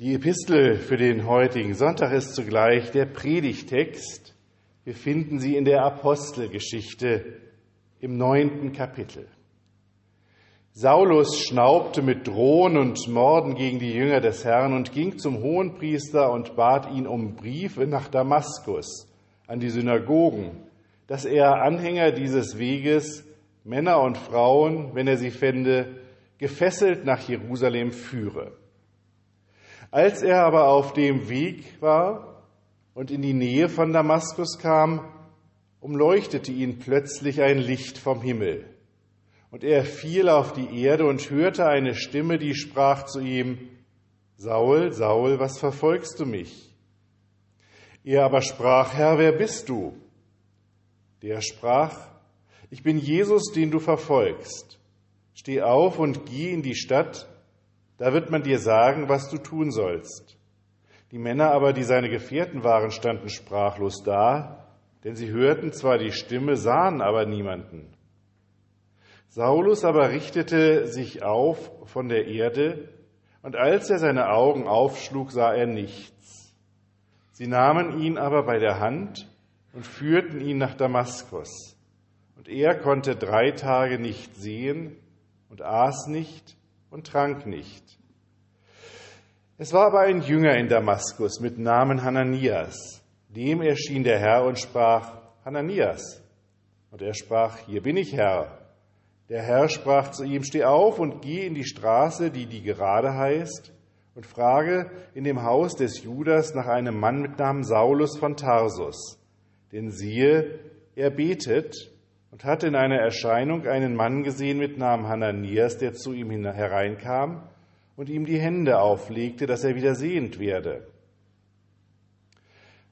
Die Epistel für den heutigen Sonntag ist zugleich der Predigtext. Wir finden sie in der Apostelgeschichte im neunten Kapitel. Saulus schnaubte mit Drohen und Morden gegen die Jünger des Herrn und ging zum Hohenpriester und bat ihn um Briefe nach Damaskus an die Synagogen, dass er Anhänger dieses Weges, Männer und Frauen, wenn er sie fände, gefesselt nach Jerusalem führe. Als er aber auf dem Weg war und in die Nähe von Damaskus kam, umleuchtete ihn plötzlich ein Licht vom Himmel. Und er fiel auf die Erde und hörte eine Stimme, die sprach zu ihm, Saul, Saul, was verfolgst du mich? Er aber sprach, Herr, wer bist du? Der sprach, ich bin Jesus, den du verfolgst. Steh auf und geh in die Stadt, da wird man dir sagen, was du tun sollst. Die Männer aber, die seine Gefährten waren, standen sprachlos da, denn sie hörten zwar die Stimme, sahen aber niemanden. Saulus aber richtete sich auf von der Erde, und als er seine Augen aufschlug, sah er nichts. Sie nahmen ihn aber bei der Hand und führten ihn nach Damaskus. Und er konnte drei Tage nicht sehen und aß nicht und trank nicht. Es war aber ein Jünger in Damaskus mit Namen Hananias. Dem erschien der Herr und sprach, Hananias. Und er sprach, hier bin ich, Herr. Der Herr sprach zu ihm, steh auf und geh in die Straße, die die gerade heißt, und frage in dem Haus des Judas nach einem Mann mit Namen Saulus von Tarsus. Denn siehe, er betet und hatte in einer Erscheinung einen Mann gesehen mit Namen Hananias, der zu ihm hereinkam und ihm die Hände auflegte, dass er wieder sehend werde.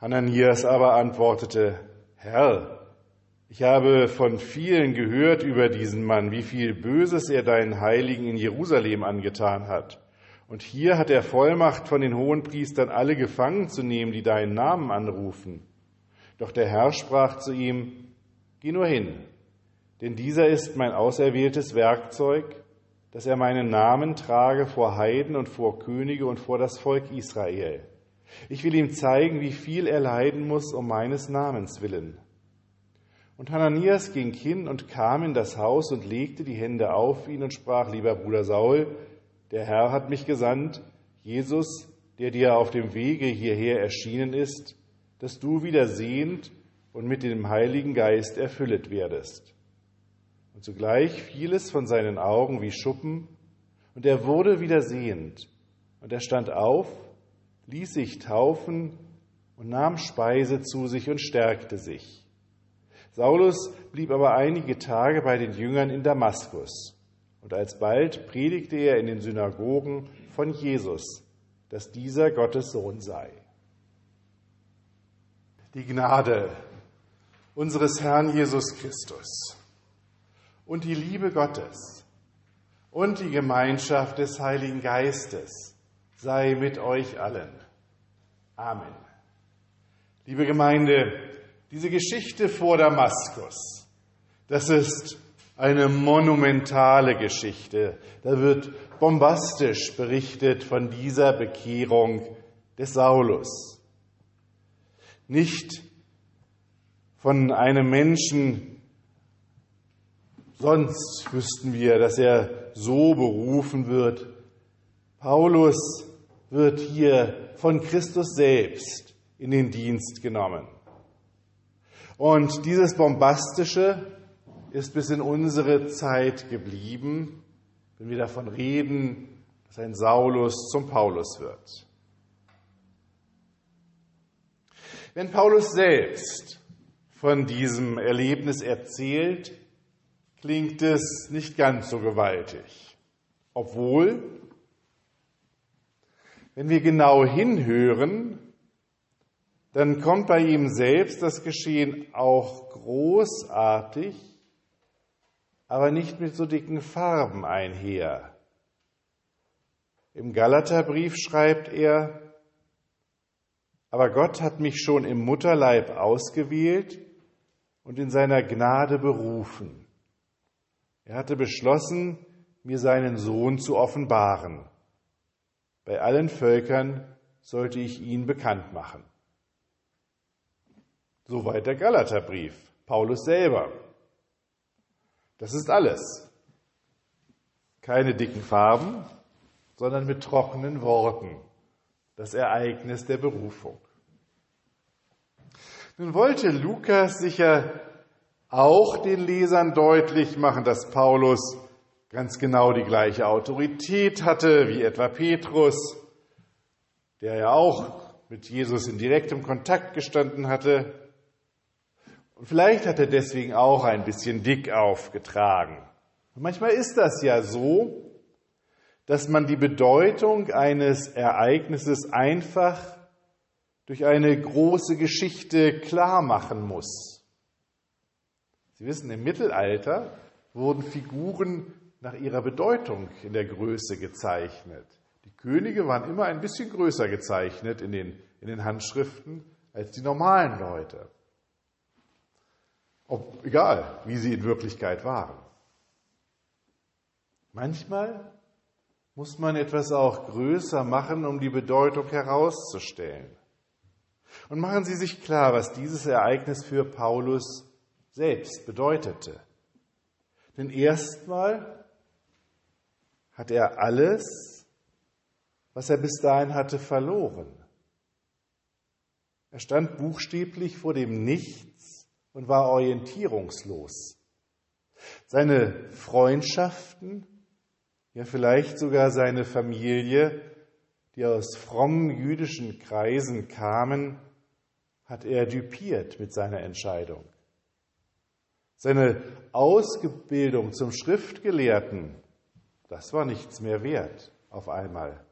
Hananias aber antwortete, Herr, ich habe von vielen gehört über diesen Mann, wie viel Böses er deinen Heiligen in Jerusalem angetan hat. Und hier hat er Vollmacht von den Hohenpriestern, alle gefangen zu nehmen, die deinen Namen anrufen. Doch der Herr sprach zu ihm, Geh nur hin, denn dieser ist mein auserwähltes Werkzeug, dass er meinen Namen trage vor Heiden und vor Könige und vor das Volk Israel. Ich will ihm zeigen, wie viel er leiden muss um meines Namens willen. Und Hananias ging hin und kam in das Haus und legte die Hände auf ihn und sprach, lieber Bruder Saul, der Herr hat mich gesandt, Jesus, der dir auf dem Wege hierher erschienen ist, dass du wieder sehend und mit dem Heiligen Geist erfüllet werdest. Und zugleich fiel es von seinen Augen wie Schuppen, und er wurde wieder sehend. Und er stand auf, ließ sich taufen und nahm Speise zu sich und stärkte sich. Saulus blieb aber einige Tage bei den Jüngern in Damaskus. Und alsbald predigte er in den Synagogen von Jesus, dass dieser Gottes Sohn sei. Die Gnade unseres Herrn Jesus Christus und die Liebe Gottes und die Gemeinschaft des Heiligen Geistes sei mit euch allen. Amen. Liebe Gemeinde, diese Geschichte vor Damaskus, das ist eine monumentale Geschichte. Da wird bombastisch berichtet von dieser Bekehrung des Saulus. Nicht von einem Menschen, sonst wüssten wir, dass er so berufen wird. Paulus wird hier von Christus selbst in den Dienst genommen. Und dieses Bombastische ist bis in unsere Zeit geblieben, wenn wir davon reden, dass ein Saulus zum Paulus wird. Wenn Paulus selbst von diesem Erlebnis erzählt, klingt es nicht ganz so gewaltig. Obwohl, wenn wir genau hinhören, dann kommt bei ihm selbst das Geschehen auch großartig, aber nicht mit so dicken Farben einher. Im Galaterbrief schreibt er, aber Gott hat mich schon im Mutterleib ausgewählt und in seiner Gnade berufen. Er hatte beschlossen, mir seinen Sohn zu offenbaren. Bei allen Völkern sollte ich ihn bekannt machen. Soweit der Galaterbrief, Paulus selber. Das ist alles. Keine dicken Farben, sondern mit trockenen Worten. Das Ereignis der Berufung. Nun wollte Lukas sicher auch den Lesern deutlich machen, dass Paulus ganz genau die gleiche Autorität hatte wie etwa Petrus, der ja auch mit Jesus in direktem Kontakt gestanden hatte. Und vielleicht hat er deswegen auch ein bisschen dick aufgetragen. Und manchmal ist das ja so, dass man die Bedeutung eines Ereignisses einfach durch eine große Geschichte klar machen muss. Sie wissen, im Mittelalter wurden Figuren nach ihrer Bedeutung in der Größe gezeichnet. Die Könige waren immer ein bisschen größer gezeichnet in den, in den Handschriften als die normalen Leute. Ob, egal, wie sie in Wirklichkeit waren. Manchmal muss man etwas auch größer machen, um die Bedeutung herauszustellen. Und machen Sie sich klar, was dieses Ereignis für Paulus selbst bedeutete. Denn erstmal hat er alles, was er bis dahin hatte, verloren. Er stand buchstäblich vor dem Nichts und war orientierungslos. Seine Freundschaften, ja vielleicht sogar seine Familie, die aus frommen jüdischen Kreisen kamen, hat er düpiert mit seiner Entscheidung. Seine Ausbildung zum Schriftgelehrten, das war nichts mehr wert auf einmal.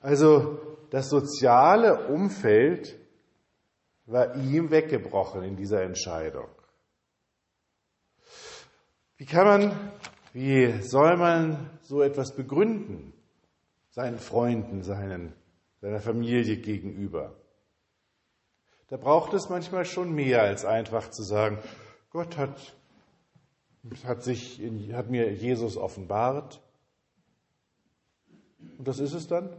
Also das soziale Umfeld war ihm weggebrochen in dieser Entscheidung. Wie kann man, wie soll man so etwas begründen? seinen Freunden, seinen, seiner Familie gegenüber. Da braucht es manchmal schon mehr als einfach zu sagen, Gott hat, hat, sich hat mir Jesus offenbart. Und das ist es dann?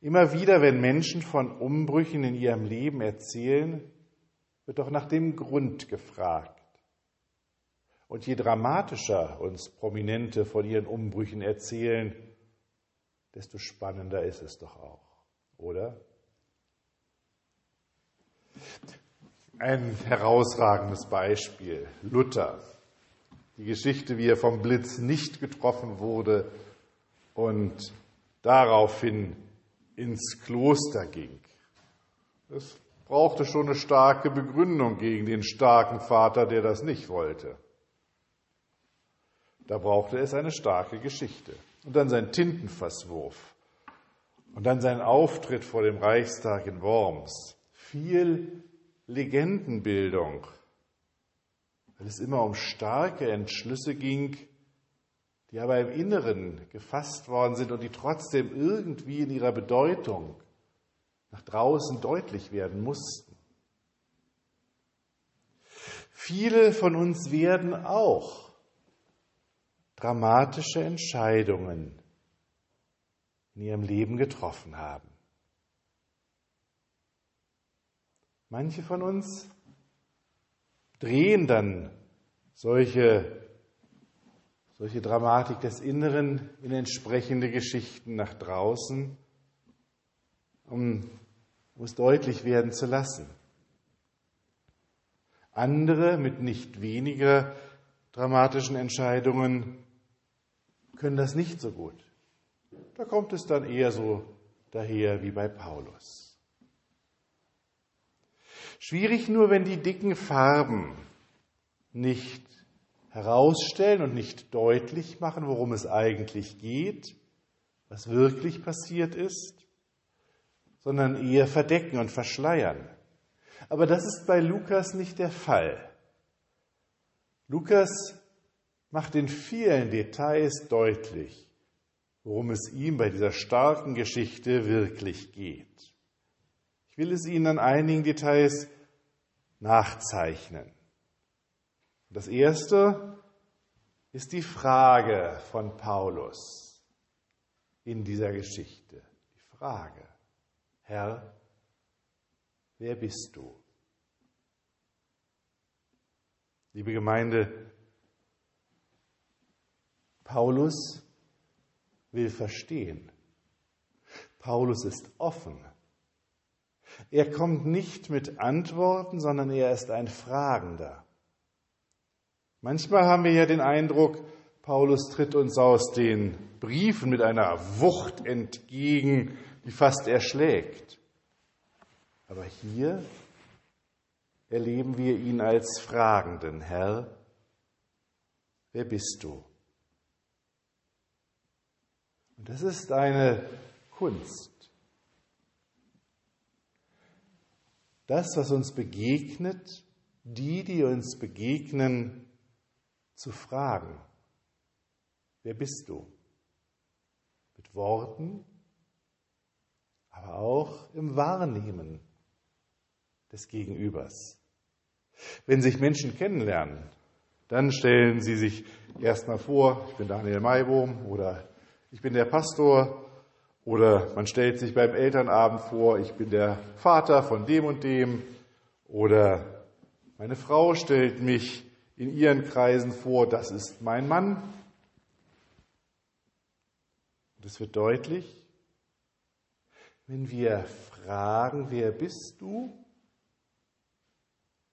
Immer wieder, wenn Menschen von Umbrüchen in ihrem Leben erzählen, wird doch nach dem Grund gefragt. Und je dramatischer uns Prominente von ihren Umbrüchen erzählen, desto spannender ist es doch auch, oder? Ein herausragendes Beispiel, Luther. Die Geschichte, wie er vom Blitz nicht getroffen wurde und daraufhin ins Kloster ging. Es brauchte schon eine starke Begründung gegen den starken Vater, der das nicht wollte. Da brauchte es eine starke Geschichte. Und dann sein Tintenfasswurf. Und dann sein Auftritt vor dem Reichstag in Worms. Viel Legendenbildung, weil es immer um starke Entschlüsse ging, die aber im Inneren gefasst worden sind und die trotzdem irgendwie in ihrer Bedeutung nach draußen deutlich werden mussten. Viele von uns werden auch dramatische Entscheidungen in ihrem Leben getroffen haben. Manche von uns drehen dann solche, solche Dramatik des Inneren in entsprechende Geschichten nach draußen, um, um es deutlich werden zu lassen. Andere mit nicht weniger dramatischen Entscheidungen können das nicht so gut. Da kommt es dann eher so daher wie bei Paulus. Schwierig nur, wenn die dicken Farben nicht herausstellen und nicht deutlich machen, worum es eigentlich geht, was wirklich passiert ist, sondern eher verdecken und verschleiern. Aber das ist bei Lukas nicht der Fall. Lukas macht in vielen Details deutlich, worum es ihm bei dieser starken Geschichte wirklich geht. Will es Ihnen an einigen Details nachzeichnen. Das erste ist die Frage von Paulus. in dieser Geschichte. Die Frage, Herr, wer bist du? Liebe Gemeinde, Paulus will verstehen. Paulus ist offen. Er kommt nicht mit Antworten, sondern er ist ein Fragender. Manchmal haben wir ja den Eindruck, Paulus tritt uns aus den Briefen mit einer Wucht entgegen, die fast erschlägt. Aber hier erleben wir ihn als Fragenden, Herr, wer bist du? Und das ist eine Kunst. Das, was uns begegnet, die, die uns begegnen, zu fragen. Wer bist du? Mit Worten, aber auch im Wahrnehmen des Gegenübers. Wenn sich Menschen kennenlernen, dann stellen sie sich erstmal vor, ich bin Daniel Maibohm oder ich bin der Pastor oder man stellt sich beim Elternabend vor, ich bin der Vater von dem und dem oder meine Frau stellt mich in ihren Kreisen vor, das ist mein Mann. Und es wird deutlich, wenn wir fragen, wer bist du,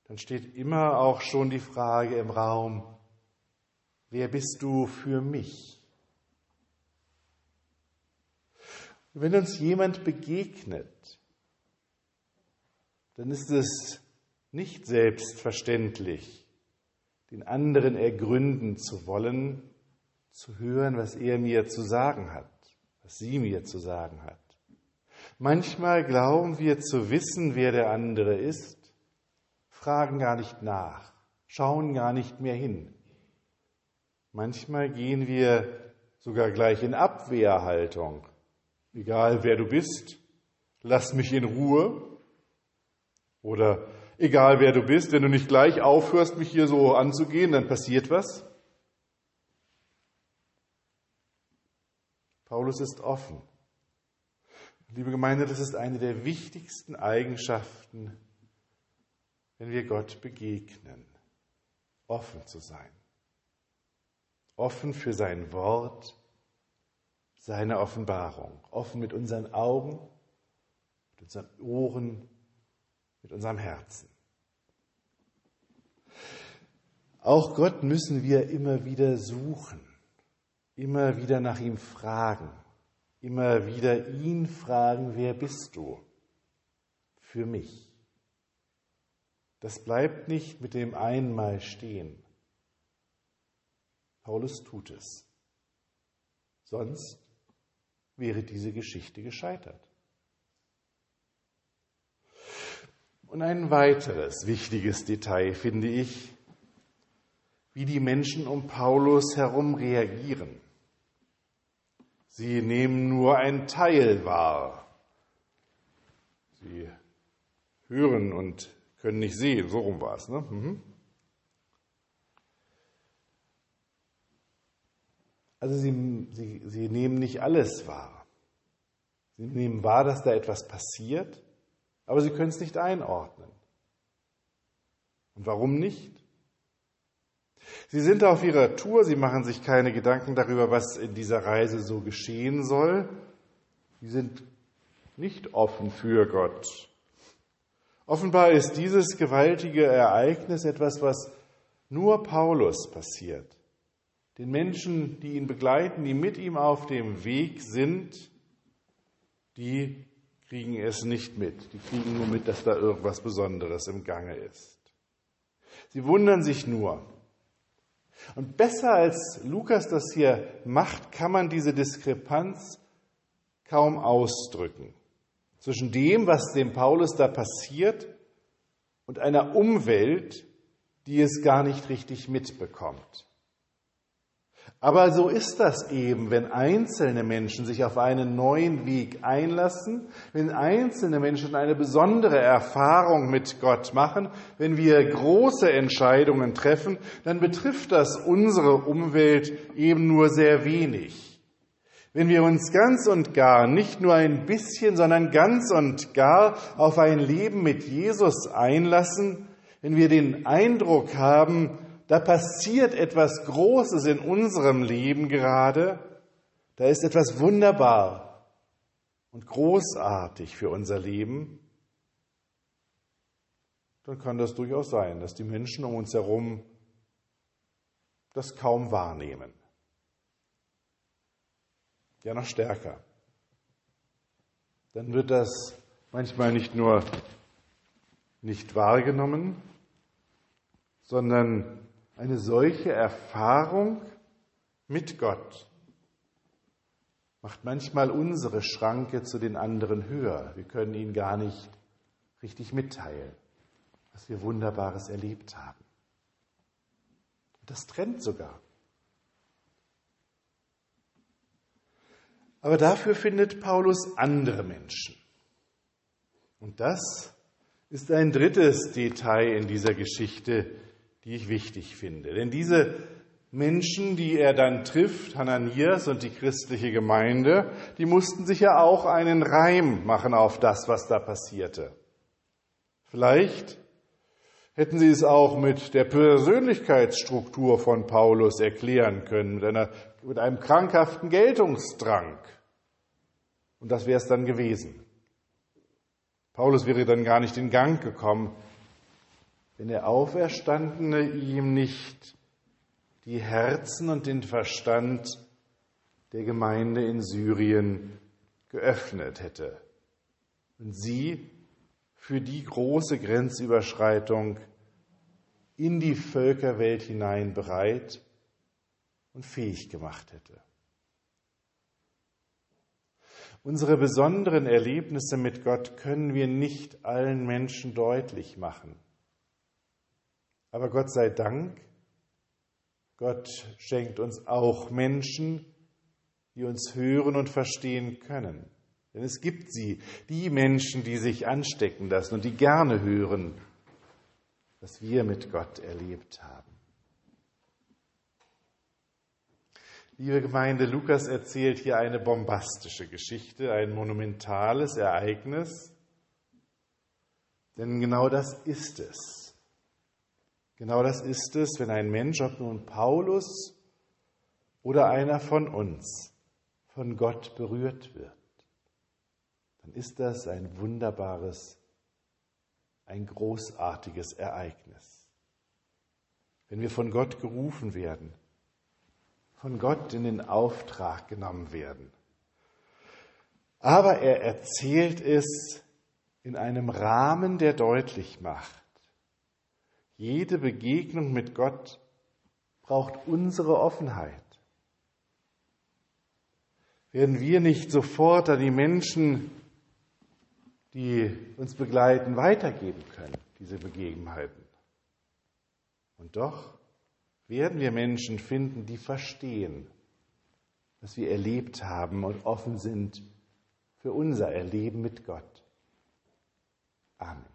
dann steht immer auch schon die Frage im Raum, wer bist du für mich? Und wenn uns jemand begegnet, dann ist es nicht selbstverständlich, den anderen ergründen zu wollen, zu hören, was er mir zu sagen hat, was sie mir zu sagen hat. Manchmal glauben wir zu wissen, wer der andere ist, fragen gar nicht nach, schauen gar nicht mehr hin. Manchmal gehen wir sogar gleich in Abwehrhaltung. Egal wer du bist, lass mich in Ruhe. Oder egal wer du bist, wenn du nicht gleich aufhörst, mich hier so anzugehen, dann passiert was. Paulus ist offen. Liebe Gemeinde, das ist eine der wichtigsten Eigenschaften, wenn wir Gott begegnen. Offen zu sein. Offen für sein Wort, seine Offenbarung. Offen mit unseren Augen, mit unseren Ohren, mit unserem Herzen. Auch Gott müssen wir immer wieder suchen, immer wieder nach ihm fragen, immer wieder ihn fragen, wer bist du für mich? Das bleibt nicht mit dem einmal stehen. Paulus tut es. Sonst wäre diese Geschichte gescheitert. Und ein weiteres wichtiges Detail finde ich, wie die Menschen um Paulus herum reagieren. Sie nehmen nur ein Teil wahr. Sie hören und können nicht sehen, so rum war es. Ne? Mhm. Also sie, sie, sie nehmen nicht alles wahr. Sie nehmen wahr, dass da etwas passiert, aber sie können es nicht einordnen. Und warum nicht? Sie sind auf ihrer Tour, sie machen sich keine Gedanken darüber, was in dieser Reise so geschehen soll. Sie sind nicht offen für Gott. Offenbar ist dieses gewaltige Ereignis etwas, was nur Paulus passiert. Den Menschen, die ihn begleiten, die mit ihm auf dem Weg sind, die kriegen es nicht mit. Die kriegen nur mit, dass da irgendwas Besonderes im Gange ist. Sie wundern sich nur. Und besser als Lukas das hier macht, kann man diese Diskrepanz kaum ausdrücken. Zwischen dem, was dem Paulus da passiert, und einer Umwelt, die es gar nicht richtig mitbekommt. Aber so ist das eben, wenn einzelne Menschen sich auf einen neuen Weg einlassen, wenn einzelne Menschen eine besondere Erfahrung mit Gott machen, wenn wir große Entscheidungen treffen, dann betrifft das unsere Umwelt eben nur sehr wenig. wenn wir uns ganz und gar, nicht nur ein bisschen, sondern ganz und gar auf ein Leben mit Jesus einlassen, wenn wir den Eindruck haben, da passiert etwas Großes in unserem Leben gerade, da ist etwas wunderbar und großartig für unser Leben, dann kann das durchaus sein, dass die Menschen um uns herum das kaum wahrnehmen. Ja noch stärker. Dann wird das manchmal nicht nur nicht wahrgenommen, sondern eine solche Erfahrung mit Gott macht manchmal unsere Schranke zu den anderen höher. Wir können ihnen gar nicht richtig mitteilen, was wir Wunderbares erlebt haben. Das trennt sogar. Aber dafür findet Paulus andere Menschen. Und das ist ein drittes Detail in dieser Geschichte, die ich wichtig finde. Denn diese Menschen, die er dann trifft, Hananias und die christliche Gemeinde, die mussten sich ja auch einen Reim machen auf das, was da passierte. Vielleicht hätten sie es auch mit der Persönlichkeitsstruktur von Paulus erklären können, mit, einer, mit einem krankhaften Geltungsdrang. Und das wäre es dann gewesen. Paulus wäre dann gar nicht in Gang gekommen, wenn der Auferstandene ihm nicht die Herzen und den Verstand der Gemeinde in Syrien geöffnet hätte und sie für die große Grenzüberschreitung in die Völkerwelt hinein bereit und fähig gemacht hätte. Unsere besonderen Erlebnisse mit Gott können wir nicht allen Menschen deutlich machen. Aber Gott sei Dank, Gott schenkt uns auch Menschen, die uns hören und verstehen können. Denn es gibt sie, die Menschen, die sich anstecken lassen und die gerne hören, was wir mit Gott erlebt haben. Liebe Gemeinde, Lukas erzählt hier eine bombastische Geschichte, ein monumentales Ereignis. Denn genau das ist es. Genau das ist es, wenn ein Mensch, ob nun Paulus oder einer von uns, von Gott berührt wird. Dann ist das ein wunderbares, ein großartiges Ereignis. Wenn wir von Gott gerufen werden, von Gott in den Auftrag genommen werden. Aber er erzählt es in einem Rahmen, der deutlich macht, jede Begegnung mit Gott braucht unsere Offenheit. Werden wir nicht sofort an die Menschen, die uns begleiten, weitergeben können, diese Begebenheiten? Und doch werden wir Menschen finden, die verstehen, was wir erlebt haben und offen sind für unser Erleben mit Gott. Amen.